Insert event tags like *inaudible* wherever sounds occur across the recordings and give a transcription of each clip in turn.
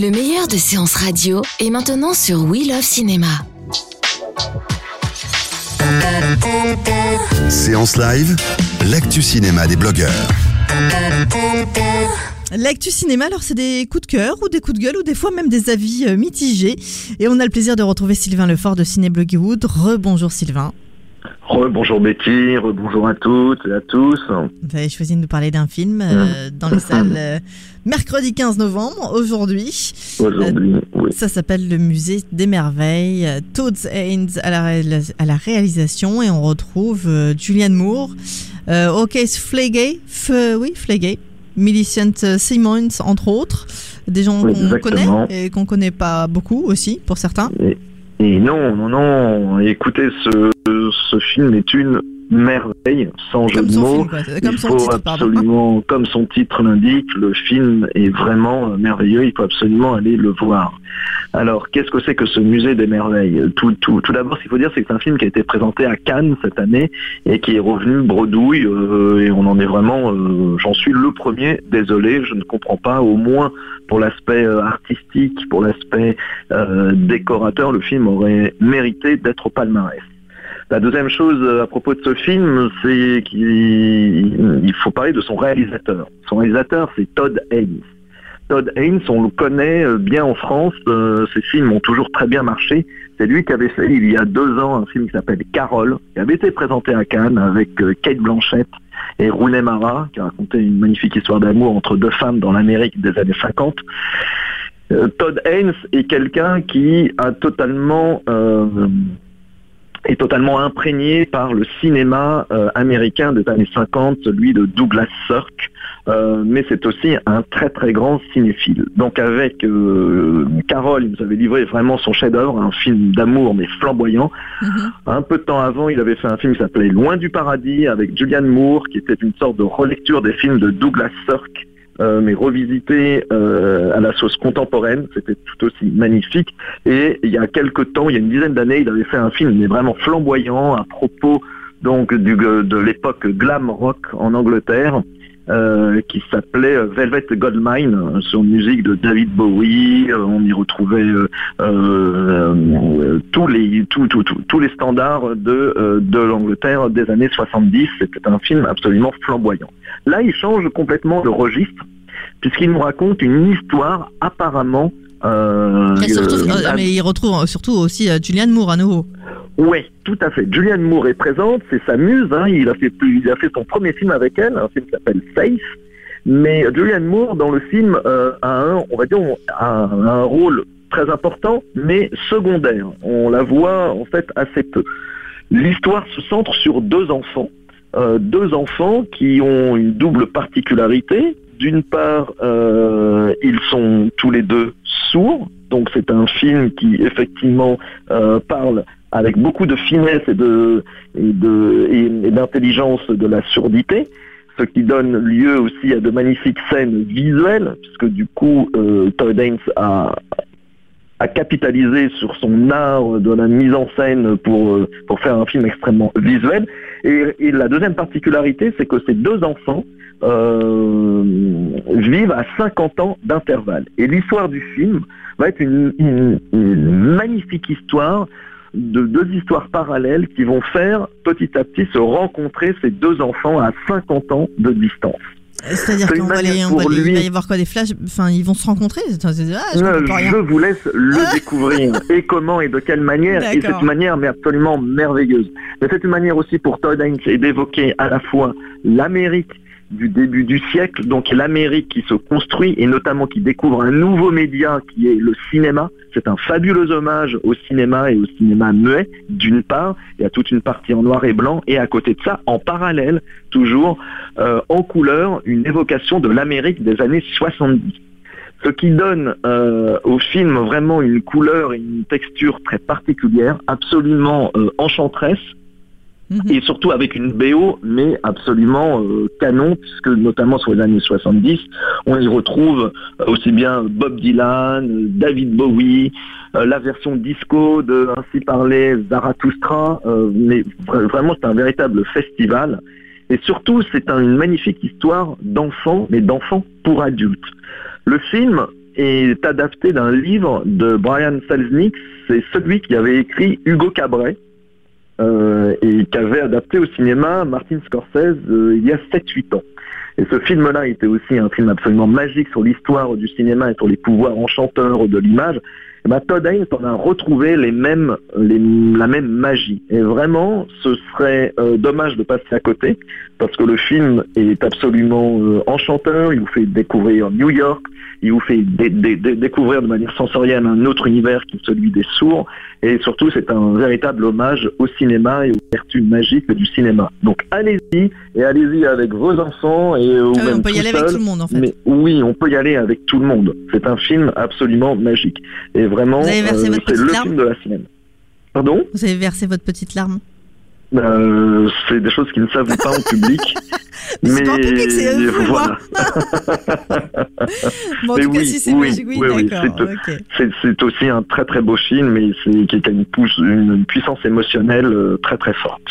Le meilleur de séances radio est maintenant sur We Love Cinéma. Séance live, l'actu cinéma des blogueurs. L'actu cinéma, alors c'est des coups de cœur ou des coups de gueule ou des fois même des avis euh, mitigés. Et on a le plaisir de retrouver Sylvain Lefort de Ciné Bloggywood. Rebonjour Sylvain. Bonjour Betty, bonjour à toutes et à tous. Vous avez choisi de nous parler d'un film euh, dans les salles *laughs* euh, mercredi 15 novembre, aujourd'hui. Aujourd'hui, oui. Ça s'appelle le musée des merveilles. Euh, Todd Haynes à la, réalis- à la réalisation et on retrouve euh, Julianne Moore, euh, O'Case Flegay, F- oui Flegay, Millicent Simmons entre autres, des gens Oui, qu'on connaît et qu'on connaît pas beaucoup aussi pour certains. Et, et non, non, non, écoutez, ce, film est une merveille, sans jeu de mots. film, quoi. Comme il faut titre, pardon. absolument, comme son titre l'indique, le film est vraiment euh, merveilleux, il faut absolument aller le voir. Alors, qu'est-ce que c'est que ce musée des merveilles? Tout, tout, tout d'abord, ce qu'il faut dire, c'est que c'est un film qui a été présenté à Cannes cette année et qui est revenu bredouille, euh, et on en est vraiment, euh, j'en suis le premier, désolé, je ne comprends pas, au moins pour l'aspect artistique, pour l'aspect euh, décorateur, le film aurait mérité d'être au palmarès. La deuxième chose euh, à propos de ce film, c'est qu'il il faut parler de son réalisateur. Son réalisateur, c'est Todd Haynes. Todd Haynes, on le connaît euh, bien en France, euh, ses films ont toujours très bien marché. C'est lui qui avait fait il y a deux ans un film qui s'appelle Carole, qui avait été présenté à Cannes avec Kate Blanchett et Rooney Mara, qui racontait une magnifique histoire d'amour entre deux femmes dans l'Amérique des années 50. Euh, Todd Haynes est quelqu'un qui a totalement est totalement imprégné par le cinéma euh, américain des années 50, celui de Douglas Sirk, euh, mais c'est aussi un très très grand cinéphile. Donc avec euh, Carole, il nous avait livré vraiment son chef-d'œuvre, un film d'amour mais flamboyant. Mhm. Un peu de temps avant, il avait fait un film qui s'appelait Loin du paradis avec Julianne Moore, qui était une sorte de relecture des films de Douglas Sirk, euh, mais revisité euh, à la sauce contemporaine. C'était tout aussi magnifique. Et il y a quelques temps, il y a une dizaine d'années, il avait fait un film mais vraiment flamboyant à propos donc de l'époque glam rock en Angleterre. Euh, qui s'appelait Velvet Goldmine, euh, sur musique de David Bowie. Euh, on y retrouvait euh, euh, euh, tous les tous, les standards de euh, de l'Angleterre des années 70. C'était un film absolument flamboyant. Là, il change complètement de registre puisqu'il nous raconte une histoire apparemment. Euh, surtout, euh, euh, mais il retrouve surtout aussi euh, Julianne Moore à nouveau. Oui, tout à fait. Julianne Moore est présente, c'est sa muse. hein. Il a fait il a fait son premier film avec elle, un film qui s'appelle Safe. Mais Julianne Moore dans le film euh, a un, on va dire, rôle très important, mais secondaire. On la voit en fait assez peu. L'histoire se centre sur deux enfants, euh, deux enfants qui ont une double particularité. D'une part, euh, ils sont tous les deux sourds, donc c'est un film qui effectivement parle avec beaucoup de finesse et de et de et- d'intelligence de la surdité, ce qui donne lieu aussi à de magnifiques scènes visuelles, puisque du coup euh, Todd a a capitalisé sur son art de la mise en scène pour, euh, pour faire un film extrêmement visuel. Et, la deuxième particularité, c'est que ces deux enfants euh, vivent à 50 ans d'intervalle. Et l'histoire du film va être une magnifique histoire de deux histoires parallèles qui vont faire petit à petit se rencontrer ces deux enfants à 50 ans de distance. C'est-à-dire qu'on va les, on va les- il lui- va y avoir quoi des flashs? Enfin, ils vont se rencontrer? Ah, je Euh, je vous laisse le découvrir *laughs* et comment et de quelle manière et cette manière mais absolument merveilleuse. Mais c'est une manière aussi pour Todd Haynes d'évoquer à la fois l'Amérique du début du siècle, donc l'Amérique qui se construit et notamment qui découvre un nouveau média qui est le cinéma. C'est un fabuleux hommage au cinéma et au cinéma muet, d'une part, y a toute une partie en noir et blanc, et à côté de ça, en parallèle, toujours euh, en couleur, une évocation de l'Amérique des années 70 ce qui donne euh, au film vraiment une couleur et une texture très particulière, absolument euh, Mhm. et surtout avec une BO, mais absolument euh, canon, puisque notamment sur les années 70, on y retrouve euh, aussi bien Bob Dylan, David Bowie, euh, la version disco de Ainsi parlait Zarathustra, mais vra- vraiment c'est un véritable festival. Et surtout, c'est un- une magnifique histoire d'enfants, mais d'enfants pour adultes. Le film est adapté d'un livre de Brian Selznick, c'est celui qui avait écrit Hugo Cabret, euh, et qu'avait adapté au cinéma Martin Scorsese euh, il y a 7-8 ans. Et ce film-là était aussi un film absolument magique sur l'histoire du cinéma et sur les pouvoirs enchanteurs de l'image. Et ben, Todd Haynes en a retrouvé la même magie. Et vraiment, ce serait euh, dommage de passer à côté, parce que le film est absolument enchanteur. Il vous fait découvrir New York, il vous fait dé- dé- dé- découvrir de manière sensorielle un autre univers qui est celui des sourds. Et surtout, c'est un véritable hommage au cinéma et aux vertus magiques du cinéma. Donc allez-y, et allez-y avec vos enfants et euh, ou Ah oui, même on peut y tout aller avec seul. tout le monde en fait. Mais oui, on peut y aller avec tout le monde. C'est un film absolument magique. Et vraiment, Vous avez versé votre c'est le larme film de la. Pardon? Vous avez versé votre petite larme. Euh, C'est des choses qui ne s'avouent pas en public. *laughs* Mais c'est pas en public, c'est *laughs* vous et moi. *laughs* Bon, en Mais tout cas, oui, si c'est oui, magique, oui, oui, d'accord. c'est- aussi un très très beau film et c'est qui a une, pousse- une puissance émotionnelle euh, très très forte.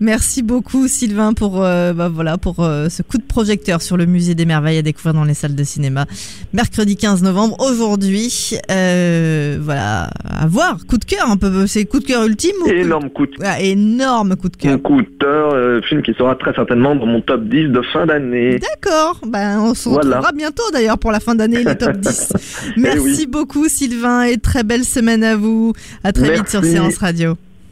Merci beaucoup Sylvain pour euh, bah, voilà pour euh, ce coup de projecteur sur le musée des merveilles à découvrir dans les salles de cinéma. Mercredi 15 novembre aujourd'hui. euh, voilà à voir. Coup de cœur un peu. C'est coup de cœur ultime ou Énorme coup de Ah, énorme coup de cœur. Coup de cœur, film qui sera très certainement dans mon top 10 de fin d'année. D'accord, ben on se Voilà. retrouvera bientôt d'ailleurs pour la fin d'année les top 10. Merci *laughs* Eh oui. beaucoup Sylvain et très belle semaine à vous. À très vite sur Merci. Séance Radio.